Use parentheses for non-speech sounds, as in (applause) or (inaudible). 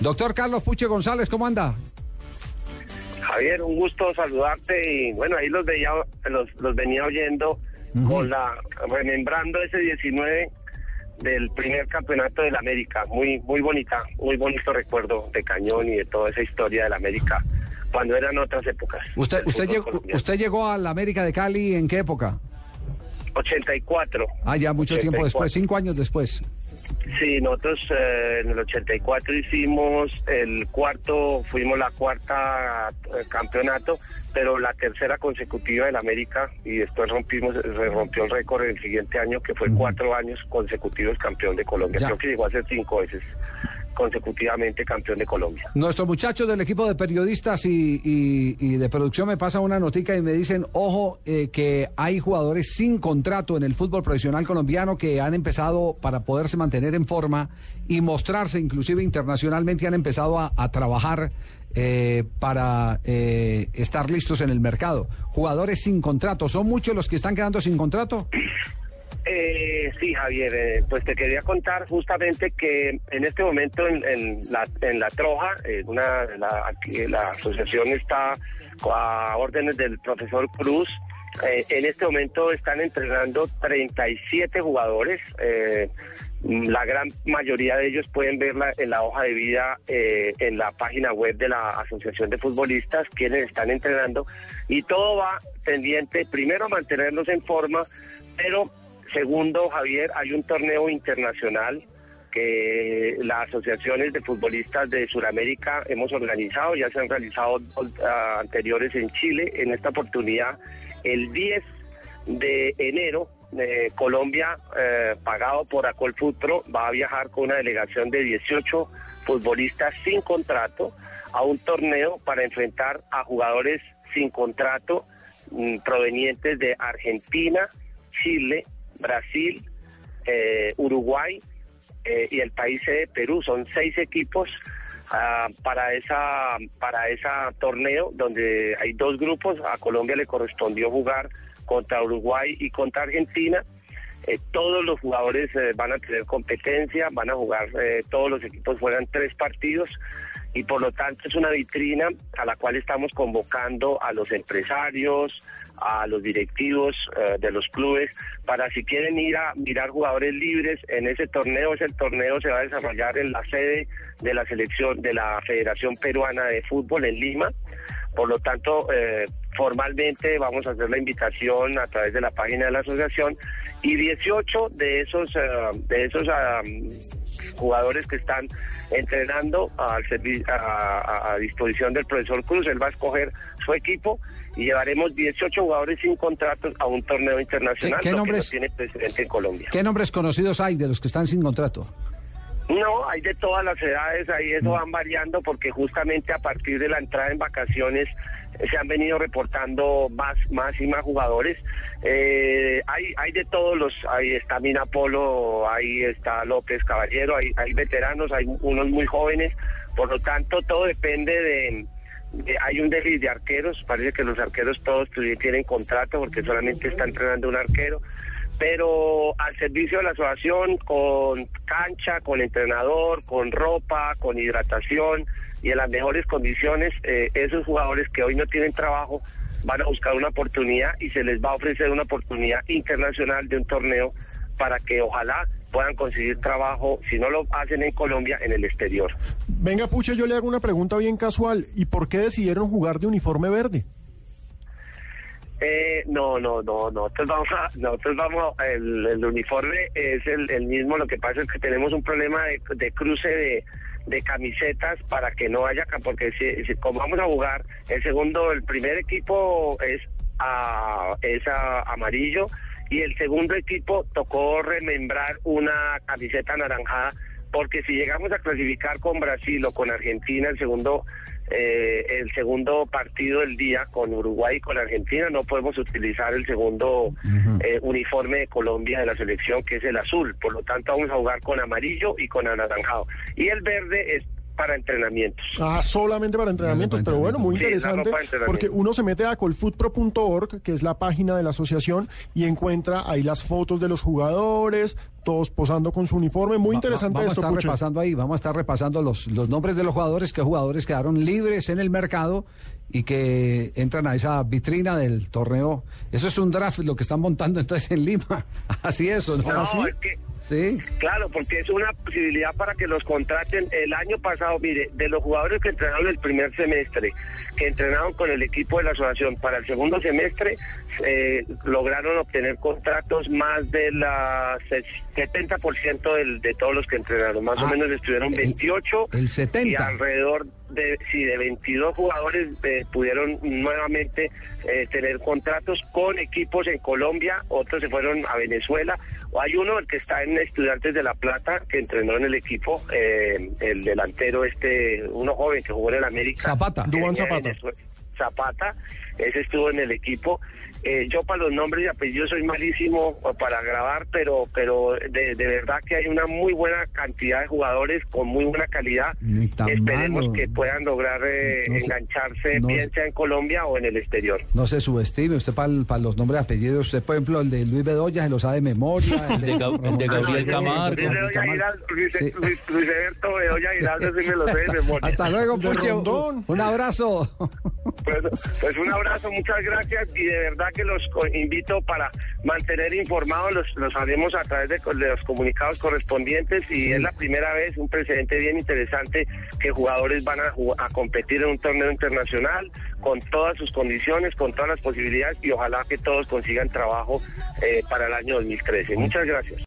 Doctor Carlos Puche González, ¿cómo anda? Javier, un gusto saludarte y bueno, ahí los veía, los, los venía oyendo con la remembrando ese 19 del primer campeonato del América, muy muy bonita, muy bonito recuerdo de Cañón y de toda esa historia del América cuando eran otras épocas. ¿Usted usted llegó, usted llegó a la América de Cali en qué época? 84. Ah, ya mucho tiempo 84. después, cinco años después. Sí, nosotros eh, en el 84 hicimos el cuarto, fuimos la cuarta eh, campeonato, pero la tercera consecutiva del América y después rompimos, se rompió el récord el siguiente año que fue cuatro años consecutivos campeón de Colombia. Ya. Creo que llegó a ser cinco veces consecutivamente campeón de Colombia. Nuestros muchachos del equipo de periodistas y, y- y de producción me pasan una notica y me dicen, ojo, eh, que hay jugadores sin contrato en el fútbol profesional colombiano que han empezado para poderse mantener en forma y mostrarse inclusive internacionalmente, han empezado a, a trabajar eh, para eh, estar listos en el mercado. Jugadores sin contrato, ¿son muchos los que están quedando sin contrato? Eh, sí, Javier, eh, pues te quería contar justamente que en este momento en, la, en la Troja, eh, una, la, asociación está a órdenes del profesor Cruz. eh, en este momento están entrenando 37 jugadores. eh, la gran mayoría de ellos pueden verla en la hoja de vida en la página web de la Asociación de Futbolistas, quienes están entrenando. Y todo va pendiente, primero, mantenerlos en forma, pero Segundo, Javier, hay un torneo internacional que las asociaciones de futbolistas de Sudamérica hemos organizado, ya se han realizado ah, anteriores en Chile. En esta oportunidad, el 10 de enero, eh, Colombia, eh, pagado por Acolfutro, va a viajar con una delegación de 18 futbolistas sin contrato a un torneo para enfrentar a jugadores sin contrato mm, provenientes de Argentina, Chile, Brasil, eh, Uruguay eh, y el país de Perú. Son seis equipos ah, para esa para ese torneo donde hay dos grupos. A Colombia le correspondió jugar contra Uruguay y contra Argentina. Eh, todos los jugadores van a tener competencia, van a jugar, todos los equipos juegan tres partidos y por lo tanto es una vitrina a la cual estamos convocando a los empresarios, a los directivos eh, de los clubes para si quieren ir a mirar jugadores libres en ese torneo, ese torneo se va a desarrollar en la sede de la selección de la Federación Peruana de Fútbol en Lima. Por lo tanto, eh, formalmente vamos a hacer la invitación a través de la página de la asociación y 18 de esos eh, de esos ah, jugadores que están entrenando al a, a- a disposición del profesor Cruz, él va a escoger su equipo y llevaremos 18 jugadores sin contratos a un torneo internacional, ¿Qué- qué lo nombres? que no tiene precedente en Colombia. ¿Qué nombres conocidos hay de los que están sin contrato? No, hay de todas las edades, ahí eso van variando porque justamente a partir de la entrada en vacaciones eh, se han venido reportando más, más y más jugadores. Eh, hay, hay de todos los, ahí está Mina Polo, ahí está López Caballero, hay, hay veteranos, hay unos muy jóvenes, por lo tanto todo depende de, de- hay un déficit de arqueros, parece que los arqueros todos tienen contrato porque solamente está entrenando un arquero pero al servicio de la asociación con cancha, con entrenador, con ropa, con hidratación y en las mejores condiciones, eh, esos jugadores que hoy no tienen trabajo van a buscar una oportunidad y se les va a ofrecer una oportunidad internacional de un torneo para que ojalá puedan conseguir trabajo, si no lo hacen en Colombia, en el exterior. Venga, Puche, yo le hago una pregunta bien casual. ¿Y por qué decidieron jugar de uniforme verde? Eh, no, no, no, nosotros vamos a, nosotros vamos, el, el uniforme es el, el mismo, lo que pasa es que tenemos un problema de, de cruce de, camisetas para que no haya, porque si- como vamos a jugar, el segundo, el primer equipo es, a, es a- amarillo y el segundo equipo tocó remembrar una camiseta anaranjada porque si llegamos a clasificar con Brasil o con Argentina el segundo eh, el segundo partido del día con Uruguay y con Argentina no podemos utilizar el segundo eh, uniforme de Colombia de la selección que es el azul. Por lo tanto vamos a jugar con amarillo y con anaranjado. Y el verde es para entrenamientos. Ah, solamente para entrenamientos, pero bueno, muy interesante porque uno se mete a colfootpro.org, que es la página de la asociación, y encuentra ahí las fotos de los jugadores, todos posando con su uniforme. Muy Va- interesante vamos esto, a estar repasando ahí, vamos a estar repasando los, los nombres de los jugadores, que jugadores quedaron libres en el mercado y que entran a esa vitrina del torneo. Eso es un draft lo que están montando entonces en Lima. (laughs) Así es, ¿o ¿no? No, ¿Así? es que Sí. Claro, porque es una posibilidad para que los contraten. El año pasado, mire, de los jugadores que entrenaron el primer semestre, que entrenaron con el equipo de la asociación para el segundo semestre, eh, lograron obtener contratos más del 70% del, de todos los que entrenaron. Más o Ah, menos estuvieron el- 28 el 70. y alrededor de, sí, de 22 jugadores eh, pudieron nuevamente eh, tener contratos con equipos en Colombia, otros se fueron a Venezuela. O Hay uno, el que está en Estudiantes de La Plata, que entrenó en el equipo, eh, el delantero este, uno joven que jugó en el América. Zapata. de Zapata. Zapata, ese estuvo en el equipo. Eh, yo para los nombres y apellidos soy malísimo para grabar, pero pero de, de verdad que hay una muy buena cantidad de jugadores con muy buena calidad. Esperemos malo. que puedan lograr eh, No engancharse, no bien sea en Colombia o en el exterior. No se subestime usted para los nombres y apellidos. Usted, por ejemplo, el de Luis Bedoya se lo sabe de memoria. (laughs) El de el de Gabriel Camargo. Luis Alberto Bedoya Giraldo, sí me lo sé de memoria. Hasta luego, Puche. Un abrazo. Pues, pues un abrazo, muchas gracias y de verdad que los invito para mantener informados, los, los haremos a través de, los comunicados correspondientes y Sí. es la primera vez, un precedente bien interesante que jugadores van a competir en un torneo internacional con todas sus condiciones, con todas las posibilidades y ojalá que todos consigan trabajo eh, para el año 2013. Muchas gracias.